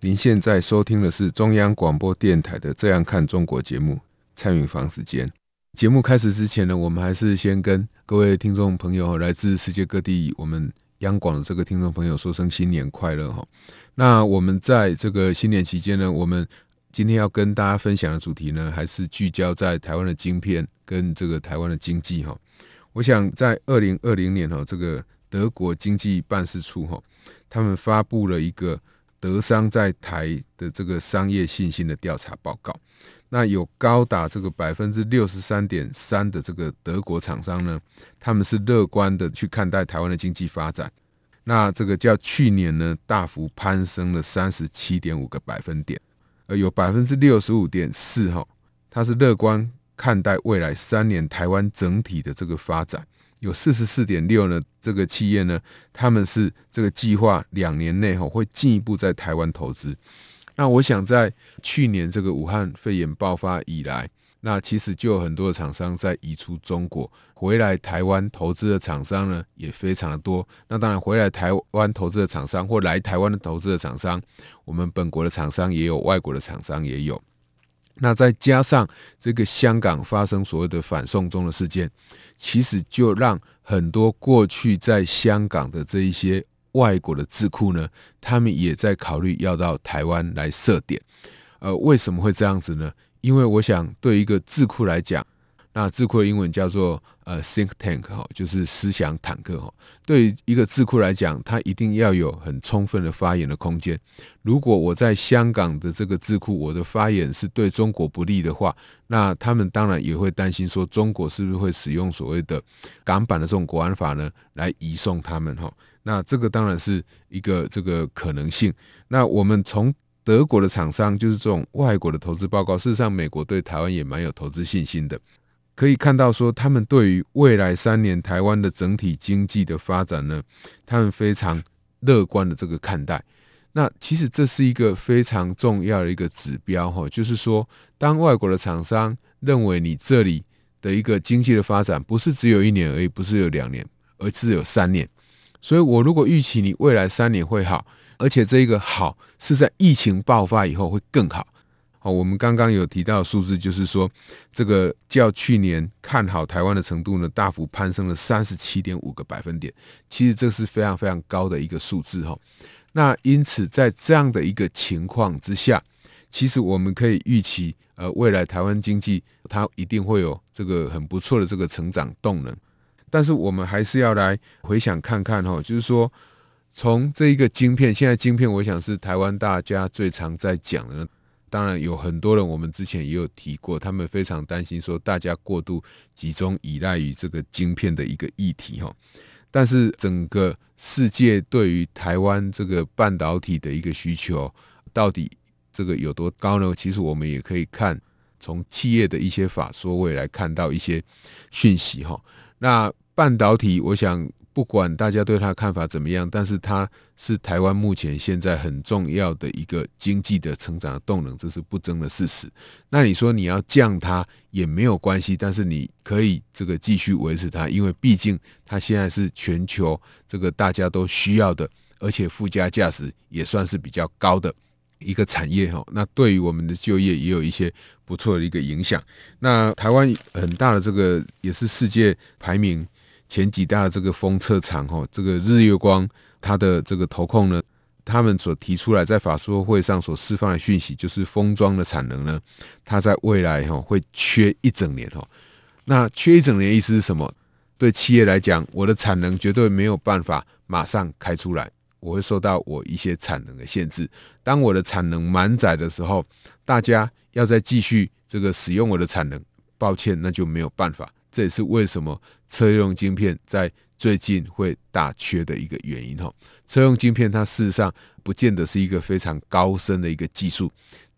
您现在收听的是中央广播电台的《这样看中国》节目，蔡明芳时间。节目开始之前呢，我们还是先跟各位听众朋友，来自世界各地我们央广的这个听众朋友说声新年快乐哈。那我们在这个新年期间呢，我们今天要跟大家分享的主题呢，还是聚焦在台湾的晶片跟这个台湾的经济哈。我想在二零二零年哈，这个德国经济办事处哈，他们发布了一个德商在台的这个商业信心的调查报告。那有高达这个百分之六十三点三的这个德国厂商呢，他们是乐观的去看待台湾的经济发展。那这个较去年呢，大幅攀升了三十七点五个百分点。呃，有百分之六十五点四哈，他是乐观看待未来三年台湾整体的这个发展。有四十四点六呢，这个企业呢，他们是这个计划两年内哈会进一步在台湾投资。那我想在去年这个武汉肺炎爆发以来，那其实就有很多的厂商在移出中国，回来台湾投资的厂商呢也非常的多。那当然回来台湾投资的厂商或来台湾的投资的厂商，我们本国的厂商也有，外国的厂商也有。那再加上这个香港发生所谓的反送中的事件，其实就让很多过去在香港的这一些外国的智库呢，他们也在考虑要到台湾来设点。呃，为什么会这样子呢？因为我想，对一个智库来讲，那智库的英文叫做呃 think tank 哈，就是思想坦克哈。对于一个智库来讲，它一定要有很充分的发言的空间。如果我在香港的这个智库，我的发言是对中国不利的话，那他们当然也会担心说，中国是不是会使用所谓的港版的这种国安法呢，来移送他们哈？那这个当然是一个这个可能性。那我们从德国的厂商，就是这种外国的投资报告。事实上，美国对台湾也蛮有投资信心的。可以看到，说他们对于未来三年台湾的整体经济的发展呢，他们非常乐观的这个看待。那其实这是一个非常重要的一个指标哈，就是说，当外国的厂商认为你这里的一个经济的发展不是只有一年而已，不是有两年，而是有三年。所以我如果预期你未来三年会好。而且这一个好是在疫情爆发以后会更好。我们刚刚有提到的数字，就是说这个较去年看好台湾的程度呢，大幅攀升了三十七点五个百分点。其实这是非常非常高的一个数字哈。那因此在这样的一个情况之下，其实我们可以预期，呃，未来台湾经济它一定会有这个很不错的这个成长动能。但是我们还是要来回想看看哈，就是说。从这一个晶片，现在晶片，我想是台湾大家最常在讲的。当然有很多人，我们之前也有提过，他们非常担心说大家过度集中依赖于这个晶片的一个议题哈。但是整个世界对于台湾这个半导体的一个需求，到底这个有多高呢？其实我们也可以看从企业的一些法说位来看到一些讯息哈。那半导体，我想。不管大家对他看法怎么样，但是它是台湾目前现在很重要的一个经济的成长的动能，这是不争的事实。那你说你要降它也没有关系，但是你可以这个继续维持它，因为毕竟它现在是全球这个大家都需要的，而且附加价值也算是比较高的一个产业哈。那对于我们的就业也有一些不错的一个影响。那台湾很大的这个也是世界排名。前几大的这个封测厂哈，这个日月光它的这个投控呢，他们所提出来在法说会上所释放的讯息，就是封装的产能呢，它在未来哈会缺一整年哈。那缺一整年意思是什么？对企业来讲，我的产能绝对没有办法马上开出来，我会受到我一些产能的限制。当我的产能满载的时候，大家要再继续这个使用我的产能，抱歉，那就没有办法。这也是为什么车用晶片在最近会大缺的一个原因哈。车用晶片它事实上不见得是一个非常高深的一个技术。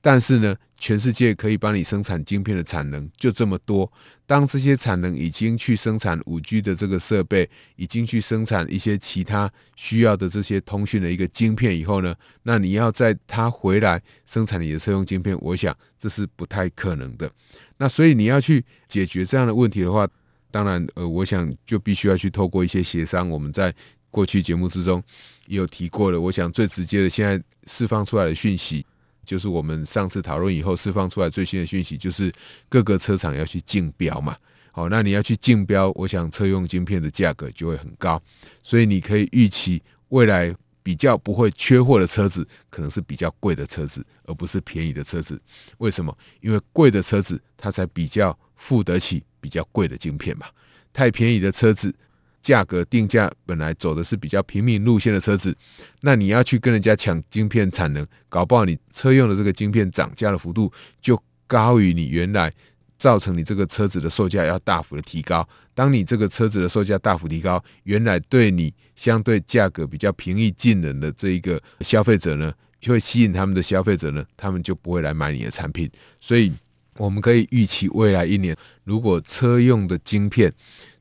但是呢，全世界可以帮你生产晶片的产能就这么多。当这些产能已经去生产五 G 的这个设备，已经去生产一些其他需要的这些通讯的一个晶片以后呢，那你要在它回来生产你的车用晶片，我想这是不太可能的。那所以你要去解决这样的问题的话，当然，呃，我想就必须要去透过一些协商。我们在过去节目之中也有提过了。我想最直接的，现在释放出来的讯息。就是我们上次讨论以后释放出来最新的讯息，就是各个车厂要去竞标嘛。好，那你要去竞标，我想车用晶片的价格就会很高，所以你可以预期未来比较不会缺货的车子，可能是比较贵的车子，而不是便宜的车子。为什么？因为贵的车子它才比较付得起比较贵的晶片嘛。太便宜的车子。价格定价本来走的是比较平民路线的车子，那你要去跟人家抢晶片产能，搞不好你车用的这个晶片涨价的幅度就高于你原来，造成你这个车子的售价要大幅的提高。当你这个车子的售价大幅提高，原来对你相对价格比较平易近人的这一个消费者呢，就会吸引他们的消费者呢，他们就不会来买你的产品。所以我们可以预期未来一年，如果车用的晶片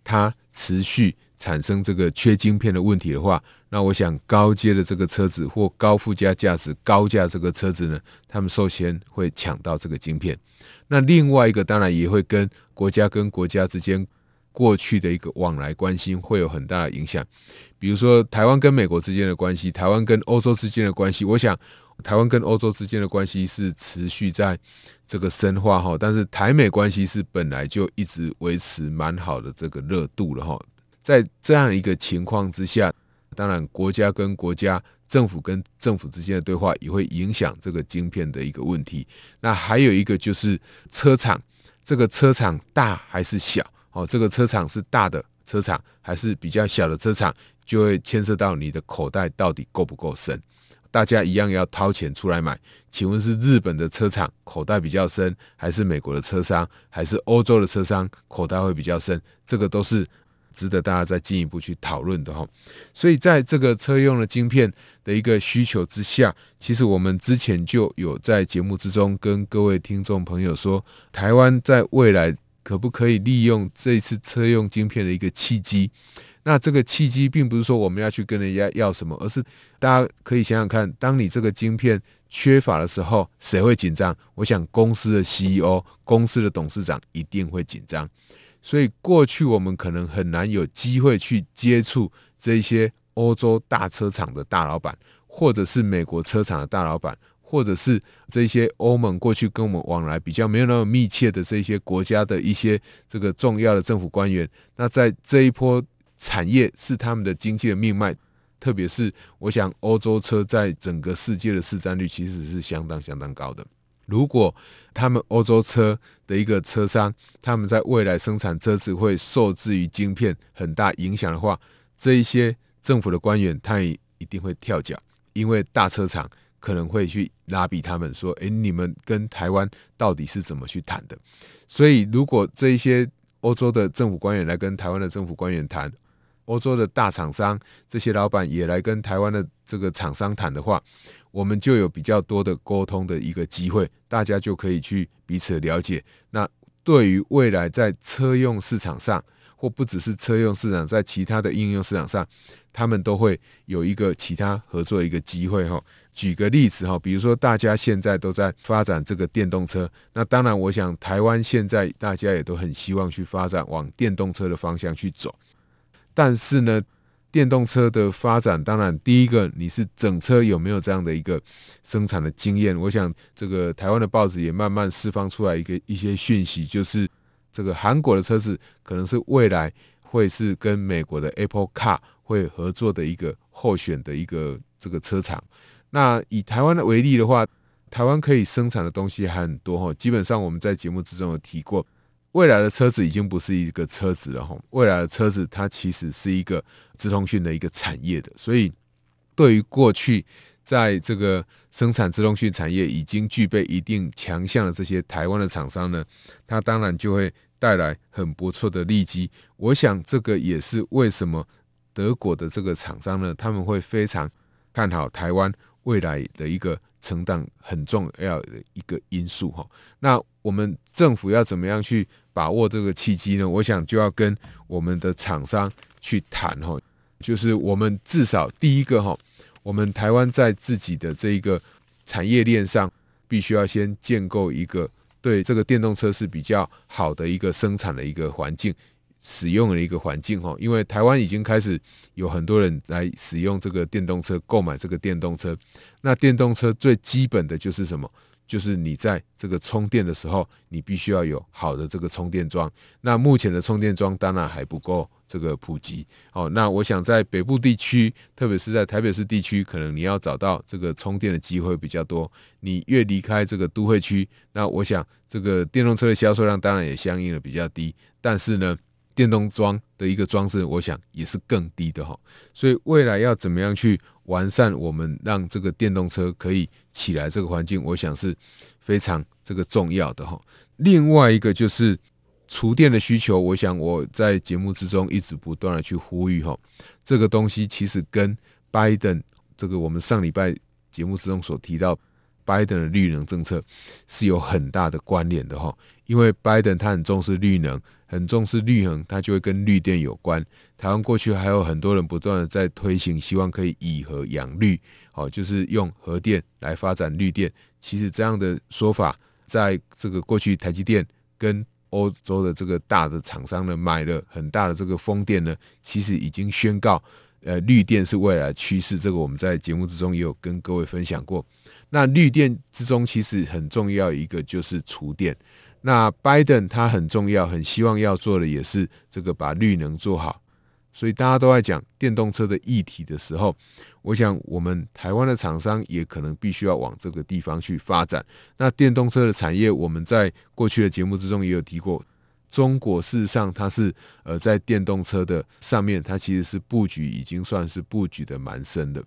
它持续。产生这个缺晶片的问题的话，那我想高阶的这个车子或高附加价值、高价这个车子呢，他们首先会抢到这个晶片。那另外一个当然也会跟国家跟国家之间过去的一个往来关系会有很大的影响。比如说台湾跟美国之间的关系，台湾跟欧洲之间的关系，我想台湾跟欧洲之间的关系是持续在这个深化哈，但是台美关系是本来就一直维持蛮好的这个热度了哈。在这样一个情况之下，当然国家跟国家、政府跟政府之间的对话也会影响这个晶片的一个问题。那还有一个就是车厂，这个车厂大还是小？哦，这个车厂是大的车厂还是比较小的车厂，就会牵涉到你的口袋到底够不够深。大家一样要掏钱出来买，请问是日本的车厂口袋比较深，还是美国的车商，还是欧洲的车商口袋会比较深？这个都是。值得大家再进一步去讨论的哈，所以在这个车用的晶片的一个需求之下，其实我们之前就有在节目之中跟各位听众朋友说，台湾在未来可不可以利用这次车用晶片的一个契机？那这个契机并不是说我们要去跟人家要什么，而是大家可以想想看，当你这个晶片缺乏的时候，谁会紧张？我想公司的 CEO、公司的董事长一定会紧张。所以过去我们可能很难有机会去接触这些欧洲大车厂的大老板，或者是美国车厂的大老板，或者是这些欧盟过去跟我们往来比较没有那么密切的这些国家的一些这个重要的政府官员。那在这一波产业是他们的经济的命脉，特别是我想欧洲车在整个世界的市占率其实是相当相当高的。如果他们欧洲车的一个车商，他们在未来生产车子会受制于晶片很大影响的话，这一些政府的官员他也一定会跳脚，因为大车厂可能会去拉比他们说：“诶，你们跟台湾到底是怎么去谈的？”所以，如果这一些欧洲的政府官员来跟台湾的政府官员谈，欧洲的大厂商这些老板也来跟台湾的这个厂商谈的话，我们就有比较多的沟通的一个机会，大家就可以去彼此了解。那对于未来在车用市场上，或不只是车用市场，在其他的应用市场上，他们都会有一个其他合作的一个机会哈。举个例子哈，比如说大家现在都在发展这个电动车，那当然我想台湾现在大家也都很希望去发展往电动车的方向去走，但是呢，电动车的发展，当然第一个你是整车有没有这样的一个生产的经验？我想这个台湾的报纸也慢慢释放出来一个一些讯息，就是这个韩国的车子可能是未来会是跟美国的 Apple Car 会合作的一个候选的一个这个车厂。那以台湾的为例的话，台湾可以生产的东西还很多哈，基本上我们在节目之中有提过。未来的车子已经不是一个车子了哈，未来的车子它其实是一个资通讯的一个产业的，所以对于过去在这个生产资通讯产业已经具备一定强项的这些台湾的厂商呢，它当然就会带来很不错的利基。我想这个也是为什么德国的这个厂商呢，他们会非常看好台湾未来的一个承担很重要的一个因素哈。那我们政府要怎么样去把握这个契机呢？我想就要跟我们的厂商去谈哈，就是我们至少第一个哈，我们台湾在自己的这一个产业链上，必须要先建构一个对这个电动车是比较好的一个生产的一个环境。使用的一个环境哈，因为台湾已经开始有很多人来使用这个电动车，购买这个电动车。那电动车最基本的就是什么？就是你在这个充电的时候，你必须要有好的这个充电桩。那目前的充电桩当然还不够这个普及哦。那我想在北部地区，特别是在台北市地区，可能你要找到这个充电的机会比较多。你越离开这个都会区，那我想这个电动车的销售量当然也相应的比较低。但是呢，电动桩的一个装置，我想也是更低的哈，所以未来要怎么样去完善我们让这个电动车可以起来这个环境，我想是非常这个重要的哈。另外一个就是厨电的需求，我想我在节目之中一直不断的去呼吁哈，这个东西其实跟拜登这个我们上礼拜节目之中所提到拜登的绿能政策是有很大的关联的哈，因为拜登他很重视绿能。很重视绿能，它就会跟绿电有关。台湾过去还有很多人不断的在推行，希望可以以核养绿，好，就是用核电来发展绿电。其实这样的说法，在这个过去台积电跟欧洲的这个大的厂商呢，买了很大的这个风电呢，其实已经宣告，呃，绿电是未来趋势。这个我们在节目之中也有跟各位分享过。那绿电之中，其实很重要一个就是储电。那拜登他很重要，很希望要做的也是这个把绿能做好，所以大家都在讲电动车的议题的时候，我想我们台湾的厂商也可能必须要往这个地方去发展。那电动车的产业，我们在过去的节目之中也有提过，中国事实上它是呃在电动车的上面，它其实是布局已经算是布局的蛮深的，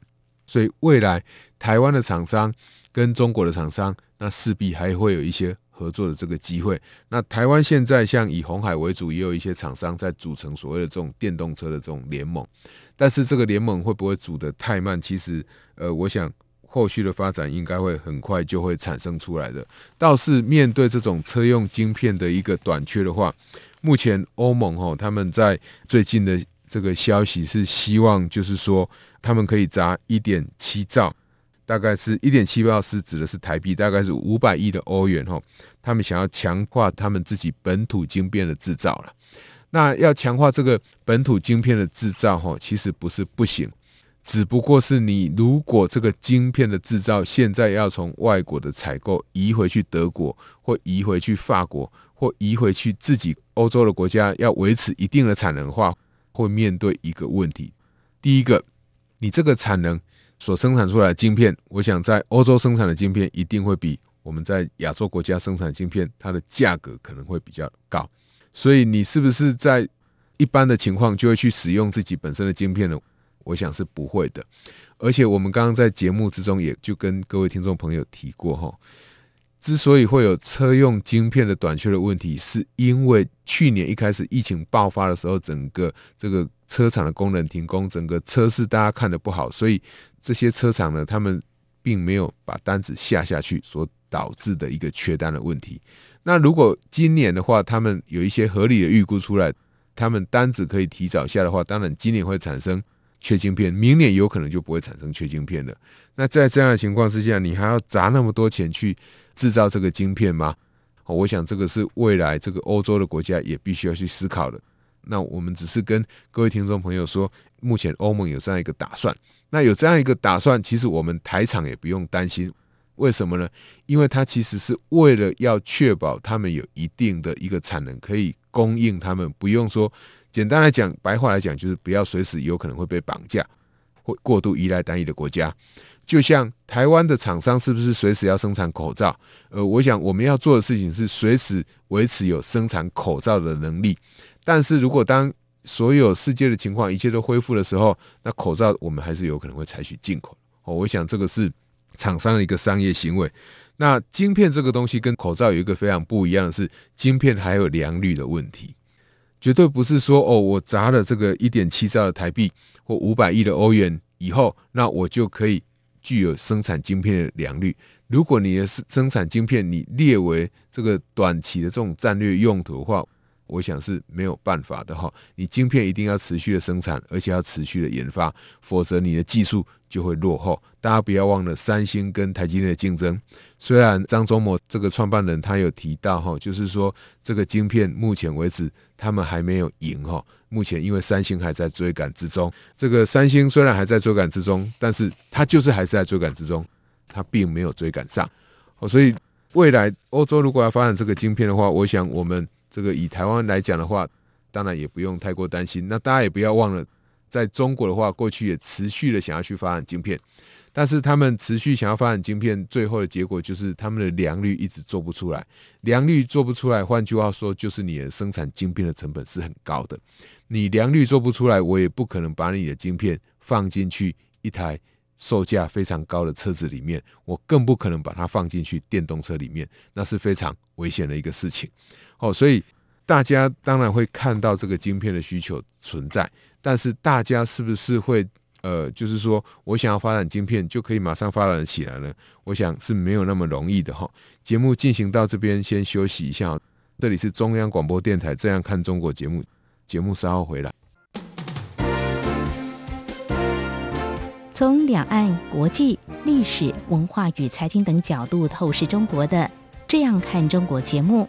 所以未来台湾的厂商跟中国的厂商，那势必还会有一些。合作的这个机会，那台湾现在像以鸿海为主，也有一些厂商在组成所谓的这种电动车的这种联盟，但是这个联盟会不会组得太慢？其实，呃，我想后续的发展应该会很快就会产生出来的。倒是面对这种车用晶片的一个短缺的话，目前欧盟哦他们在最近的这个消息是希望，就是说他们可以砸一点七兆。大概是一点七兆，是指的是台币，大概是五百亿的欧元哈。他们想要强化他们自己本土晶片的制造了。那要强化这个本土晶片的制造哈，其实不是不行，只不过是你如果这个晶片的制造现在要从外国的采购移回去德国，或移回去法国，或移回去自己欧洲的国家，要维持一定的产能的话，会面对一个问题。第一个，你这个产能。所生产出来的晶片，我想在欧洲生产的晶片一定会比我们在亚洲国家生产的晶片，它的价格可能会比较高。所以你是不是在一般的情况就会去使用自己本身的晶片呢？我想是不会的。而且我们刚刚在节目之中也就跟各位听众朋友提过哈，之所以会有车用晶片的短缺的问题，是因为去年一开始疫情爆发的时候，整个这个车厂的工人停工，整个车市大家看得不好，所以。这些车厂呢，他们并没有把单子下下去，所导致的一个缺单的问题。那如果今年的话，他们有一些合理的预估出来，他们单子可以提早下的话，当然今年会产生缺晶片，明年有可能就不会产生缺晶片了。那在这样的情况之下，你还要砸那么多钱去制造这个晶片吗？我想这个是未来这个欧洲的国家也必须要去思考的。那我们只是跟各位听众朋友说，目前欧盟有这样一个打算。那有这样一个打算，其实我们台厂也不用担心。为什么呢？因为它其实是为了要确保他们有一定的一个产能可以供应他们，不用说。简单来讲，白话来讲，就是不要随时有可能会被绑架，或过度依赖单一的国家。就像台湾的厂商是不是随时要生产口罩？呃，我想我们要做的事情是随时维持有生产口罩的能力。但是如果当所有世界的情况一切都恢复的时候，那口罩我们还是有可能会采取进口。哦，我想这个是厂商的一个商业行为。那晶片这个东西跟口罩有一个非常不一样的是，晶片还有良率的问题。绝对不是说哦，我砸了这个一点七兆的台币或五百亿的欧元以后，那我就可以具有生产晶片的良率。如果你的生产晶片你列为这个短期的这种战略用途的话，我想是没有办法的哈，你晶片一定要持续的生产，而且要持续的研发，否则你的技术就会落后。大家不要忘了三星跟台积电的竞争。虽然张忠谋这个创办人他有提到哈，就是说这个晶片目前为止他们还没有赢哈。目前因为三星还在追赶之中，这个三星虽然还在追赶之中，但是他就是还是在追赶之中，他并没有追赶上。哦，所以未来欧洲如果要发展这个晶片的话，我想我们。这个以台湾来讲的话，当然也不用太过担心。那大家也不要忘了，在中国的话，过去也持续的想要去发展晶片，但是他们持续想要发展晶片，最后的结果就是他们的良率一直做不出来。良率做不出来，换句话说，就是你的生产晶片的成本是很高的。你良率做不出来，我也不可能把你的晶片放进去一台售价非常高的车子里面，我更不可能把它放进去电动车里面，那是非常危险的一个事情。哦，所以大家当然会看到这个晶片的需求存在，但是大家是不是会呃，就是说我想要发展晶片就可以马上发展起来呢？我想是没有那么容易的哈。节目进行到这边，先休息一下。这里是中央广播电台《这样看中国》节目，节目稍后回来。从两岸、国际、历史文化与财经等角度透视中国的《这样看中国》节目。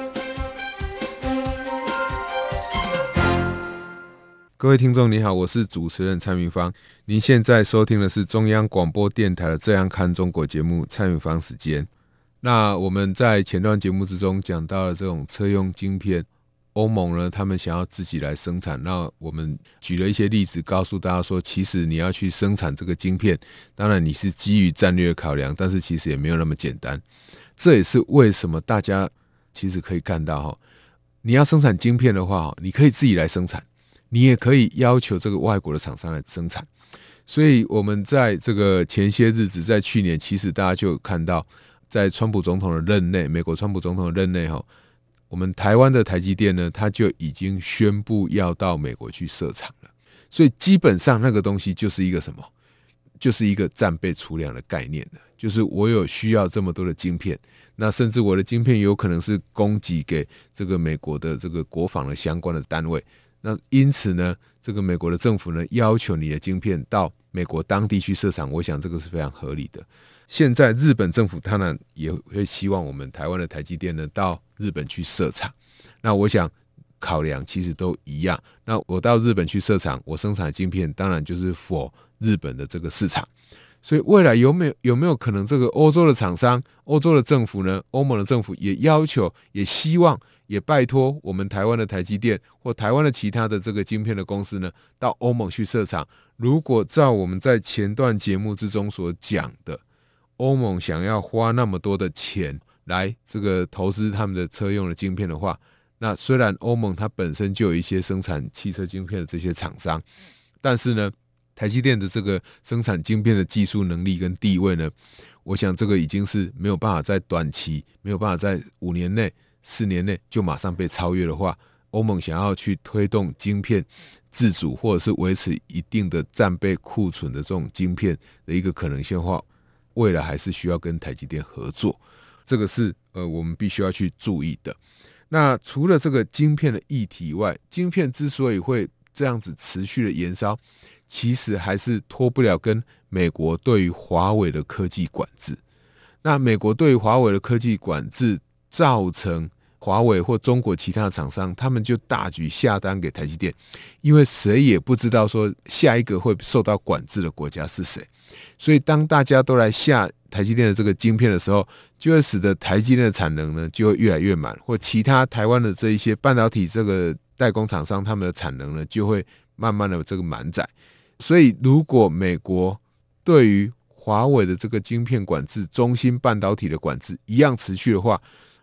各位听众，你好，我是主持人蔡明芳。您现在收听的是中央广播电台的《这样看中国》节目，蔡明芳时间。那我们在前段节目之中讲到了这种车用晶片，欧盟呢，他们想要自己来生产。那我们举了一些例子，告诉大家说，其实你要去生产这个晶片，当然你是基于战略考量，但是其实也没有那么简单。这也是为什么大家其实可以看到哈，你要生产晶片的话，你可以自己来生产，你也可以要求这个外国的厂商来生产。所以我们在这个前些日子，在去年，其实大家就看到。在川普总统的任内，美国川普总统的任内，哈，我们台湾的台积电呢，他就已经宣布要到美国去设厂了。所以基本上那个东西就是一个什么，就是一个战备储量的概念了。就是我有需要这么多的晶片，那甚至我的晶片有可能是供给给这个美国的这个国防的相关的单位。那因此呢，这个美国的政府呢，要求你的晶片到美国当地去设厂，我想这个是非常合理的。现在日本政府当然也会希望我们台湾的台积电呢到日本去设厂。那我想考量其实都一样。那我到日本去设厂，我生产的晶片当然就是 for 日本的这个市场。所以未来有没有有没有可能这个欧洲的厂商、欧洲的政府呢？欧盟的政府也要求、也希望、也拜托我们台湾的台积电或台湾的其他的这个晶片的公司呢，到欧盟去设厂。如果照我们在前段节目之中所讲的。欧盟想要花那么多的钱来这个投资他们的车用的晶片的话，那虽然欧盟它本身就有一些生产汽车晶片的这些厂商，但是呢，台积电的这个生产晶片的技术能力跟地位呢，我想这个已经是没有办法在短期，没有办法在五年内、四年内就马上被超越的话，欧盟想要去推动晶片自主或者是维持一定的战备库存的这种晶片的一个可能性的话。未来还是需要跟台积电合作，这个是呃我们必须要去注意的。那除了这个晶片的议题以外，晶片之所以会这样子持续的延烧，其实还是脱不了跟美国对于华为的科技管制。那美国对于华为的科技管制，造成华为或中国其他厂商，他们就大举下单给台积电，因为谁也不知道说下一个会受到管制的国家是谁，所以当大家都来下台积电的这个晶片的时候，就会使得台积电的产能呢就会越来越满，或其他台湾的这一些半导体这个代工厂商，他们的产能呢就会慢慢的这个满载。所以如果美国对于华为的这个晶片管制、中芯半导体的管制一样持续的话，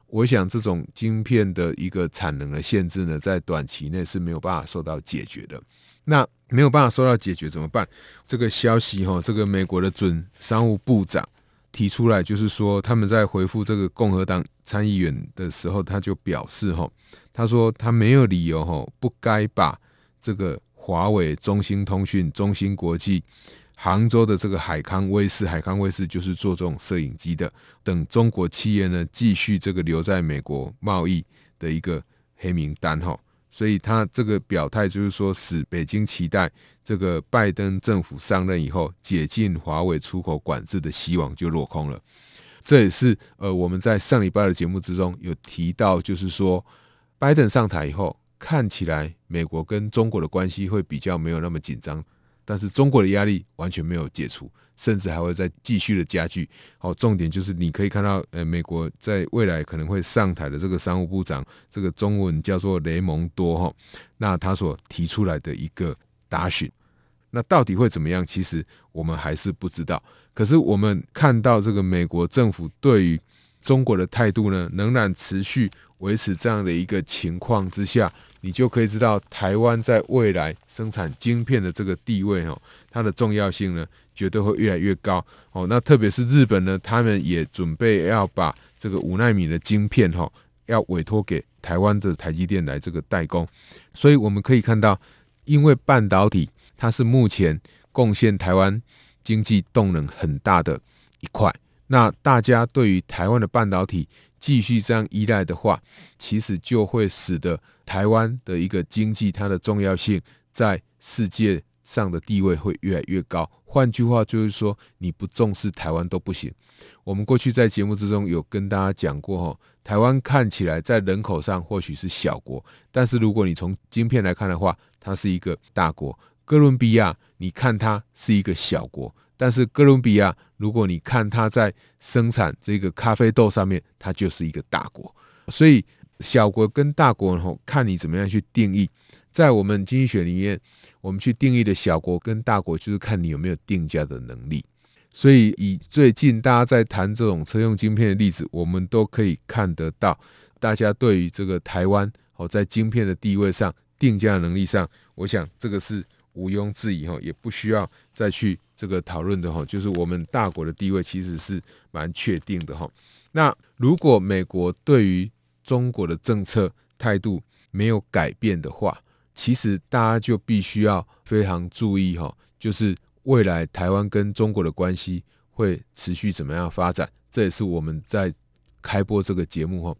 我想，这种晶片的一个产能的限制呢，在短期内是没有办法受到解决的。那没有办法受到解决怎么办？这个消息哈，这个美国的准商务部长提出来，就是说他们在回复这个共和党参议员的时候，他就表示哈，他说他没有理由哈，不该把这个华为、中兴通讯、中芯国际。杭州的这个海康威视，海康威视就是做这种摄影机的，等中国企业呢，继续这个留在美国贸易的一个黑名单哈，所以他这个表态就是说，使北京期待这个拜登政府上任以后解禁华为出口管制的希望就落空了。这也是呃我们在上礼拜的节目之中有提到，就是说拜登上台以后，看起来美国跟中国的关系会比较没有那么紧张。但是中国的压力完全没有解除，甚至还会再继续的加剧。好，重点就是你可以看到，呃，美国在未来可能会上台的这个商务部长，这个中文叫做雷蒙多哈，那他所提出来的一个答询，那到底会怎么样？其实我们还是不知道。可是我们看到这个美国政府对于中国的态度呢，仍然持续维持这样的一个情况之下。你就可以知道，台湾在未来生产晶片的这个地位哦，它的重要性呢，绝对会越来越高哦。那特别是日本呢，他们也准备要把这个五纳米的晶片哈，要委托给台湾的台积电来这个代工。所以我们可以看到，因为半导体它是目前贡献台湾经济动能很大的一块，那大家对于台湾的半导体继续这样依赖的话，其实就会使得。台湾的一个经济，它的重要性在世界上的地位会越来越高。换句话就是说，你不重视台湾都不行。我们过去在节目之中有跟大家讲过，哈，台湾看起来在人口上或许是小国，但是如果你从晶片来看的话，它是一个大国。哥伦比亚，你看它是一个小国，但是哥伦比亚，如果你看它在生产这个咖啡豆上面，它就是一个大国。所以。小国跟大国，然后，看你怎么样去定义。在我们经济学里面，我们去定义的小国跟大国，就是看你有没有定价的能力。所以，以最近大家在谈这种车用晶片的例子，我们都可以看得到，大家对于这个台湾哦，在晶片的地位上、定价能力上，我想这个是毋庸置疑，哈，也不需要再去这个讨论的，哈，就是我们大国的地位其实是蛮确定的，哈。那如果美国对于中国的政策态度没有改变的话，其实大家就必须要非常注意哈，就是未来台湾跟中国的关系会持续怎么样发展，这也是我们在开播这个节目哈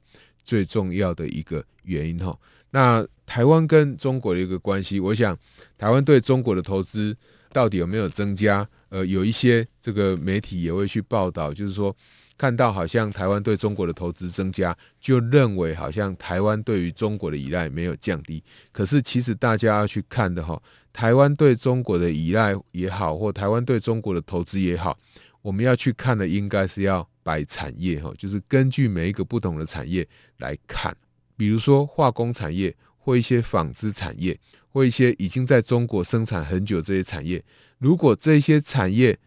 最重要的一个原因哈。那台湾跟中国的一个关系，我想台湾对中国的投资到底有没有增加？呃，有一些这个媒体也会去报道，就是说。看到好像台湾对中国的投资增加，就认为好像台湾对于中国的依赖没有降低。可是其实大家要去看的哈，台湾对中国的依赖也好，或台湾对中国的投资也好，我们要去看的应该是要摆产业哈，就是根据每一个不同的产业来看，比如说化工产业或一些纺织产业或一些已经在中国生产很久这些产业，如果这些产业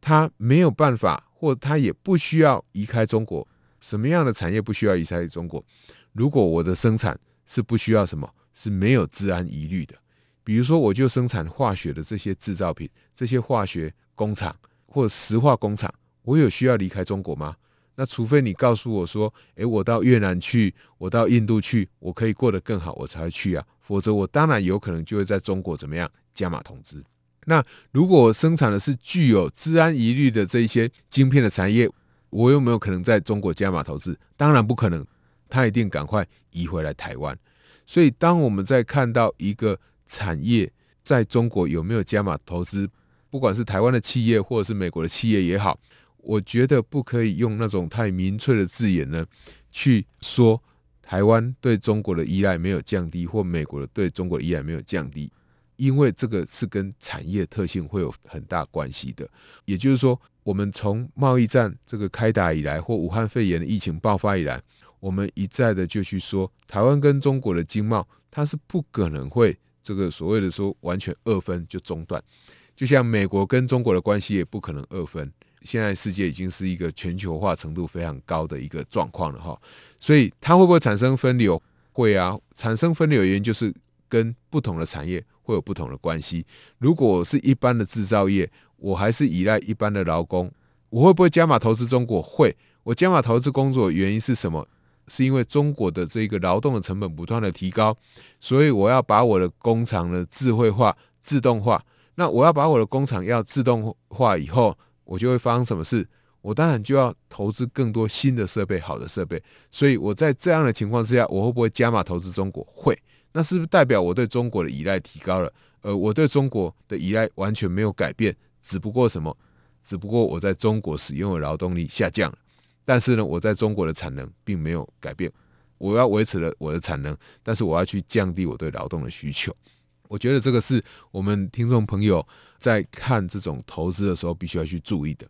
它没有办法。或他也不需要离开中国，什么样的产业不需要离开中国？如果我的生产是不需要什么，是没有治安疑虑的，比如说我就生产化学的这些制造品，这些化学工厂或石化工厂，我有需要离开中国吗？那除非你告诉我说，诶，我到越南去，我到印度去，我可以过得更好，我才会去啊，否则我当然有可能就会在中国怎么样加码投资。那如果我生产的是具有治安疑虑的这一些晶片的产业，我有没有可能在中国加码投资？当然不可能，他一定赶快移回来台湾。所以，当我们在看到一个产业在中国有没有加码投资，不管是台湾的企业或者是美国的企业也好，我觉得不可以用那种太明确的字眼呢去说台湾对中国的依赖没有降低，或美国的对中国的依赖没有降低，因为这个是跟产业特性会有很大关系的。也就是说，我们从贸易战这个开打以来，或武汉肺炎的疫情爆发以来，我们一再的就去说，台湾跟中国的经贸，它是不可能会这个所谓的说完全二分就中断，就像美国跟中国的关系也不可能二分。现在世界已经是一个全球化程度非常高的一个状况了哈，所以它会不会产生分流？会啊，产生分流的原因就是跟不同的产业会有不同的关系。如果是一般的制造业，我还是依赖一般的劳工，我会不会加码投资中国？会。我加码投资工作原因是什么？是因为中国的这个劳动的成本不断的提高，所以我要把我的工厂的智慧化、自动化。那我要把我的工厂要自动化以后。我就会发生什么事？我当然就要投资更多新的设备、好的设备。所以我在这样的情况之下，我会不会加码投资中国？会。那是不是代表我对中国的依赖提高了？呃，我对中国的依赖完全没有改变，只不过什么？只不过我在中国使用的劳动力下降了。但是呢，我在中国的产能并没有改变。我要维持了我的产能，但是我要去降低我对劳动的需求。我觉得这个是我们听众朋友在看这种投资的时候必须要去注意的。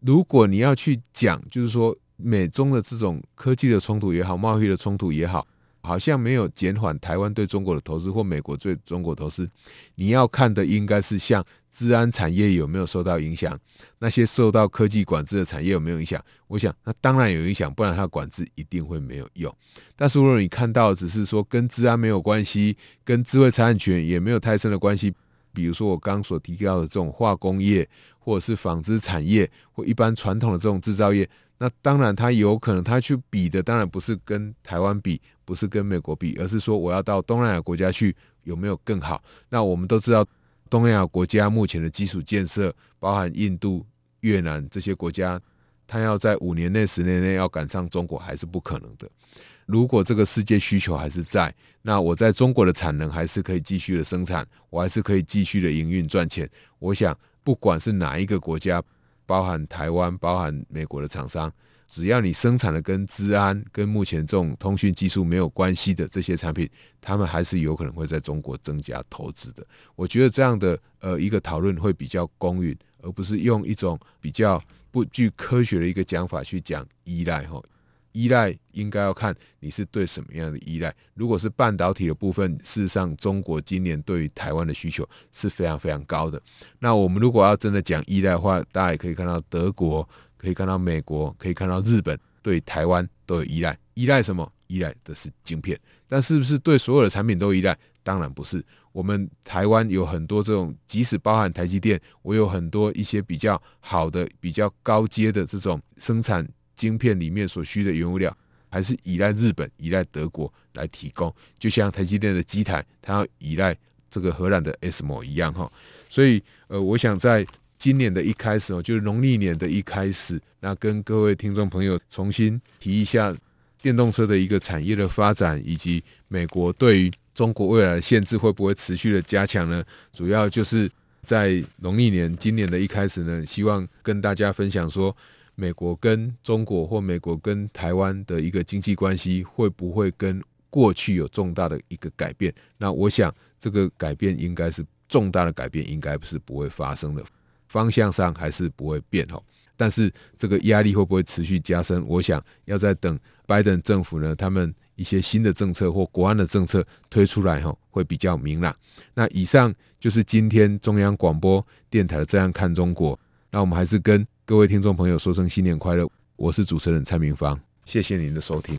如果你要去讲，就是说美中的这种科技的冲突也好，贸易的冲突也好。好像没有减缓台湾对中国的投资或美国对中国投资，你要看的应该是像治安产业有没有受到影响，那些受到科技管制的产业有没有影响？我想那当然有影响，不然它管制一定会没有用。但是如果你看到只是说跟治安没有关系，跟智慧财产权也没有太深的关系，比如说我刚所提到的这种化工业，或者是纺织产业，或一般传统的这种制造业。那当然，它有可能它去比的，当然不是跟台湾比，不是跟美国比，而是说我要到东南亚国家去有没有更好？那我们都知道，东南亚国家目前的基础建设，包含印度、越南这些国家，他要在五年内、十年内要赶上中国还是不可能的。如果这个世界需求还是在，那我在中国的产能还是可以继续的生产，我还是可以继续的营运赚钱。我想，不管是哪一个国家。包含台湾、包含美国的厂商，只要你生产的跟治安、跟目前这种通讯技术没有关系的这些产品，他们还是有可能会在中国增加投资的。我觉得这样的呃一个讨论会比较公允，而不是用一种比较不具科学的一个讲法去讲依赖哈。依赖应该要看你是对什么样的依赖。如果是半导体的部分，事实上中国今年对于台湾的需求是非常非常高的。那我们如果要真的讲依赖的话，大家也可以看到德国，可以看到美国，可以看到日本对台湾都有依赖。依赖什么？依赖的是晶片。但是不是对所有的产品都依赖？当然不是。我们台湾有很多这种，即使包含台积电，我有很多一些比较好的、比较高阶的这种生产。晶片里面所需的原物料，还是依赖日本、依赖德国来提供。就像台积电的机台，它要依赖这个荷兰的 ASML 一样哈。所以，呃，我想在今年的一开始哦，就是农历年的一开始，那跟各位听众朋友重新提一下电动车的一个产业的发展，以及美国对于中国未来的限制会不会持续的加强呢？主要就是在农历年今年的一开始呢，希望跟大家分享说。美国跟中国或美国跟台湾的一个经济关系会不会跟过去有重大的一个改变？那我想这个改变应该是重大的改变，应该是不会发生的，方向上还是不会变哈。但是这个压力会不会持续加深？我想要再等拜登政府呢，他们一些新的政策或国安的政策推出来哈，会比较明朗。那以上就是今天中央广播电台的《这样看中国》，那我们还是跟。各位听众朋友，说声新年快乐！我是主持人蔡明芳，谢谢您的收听。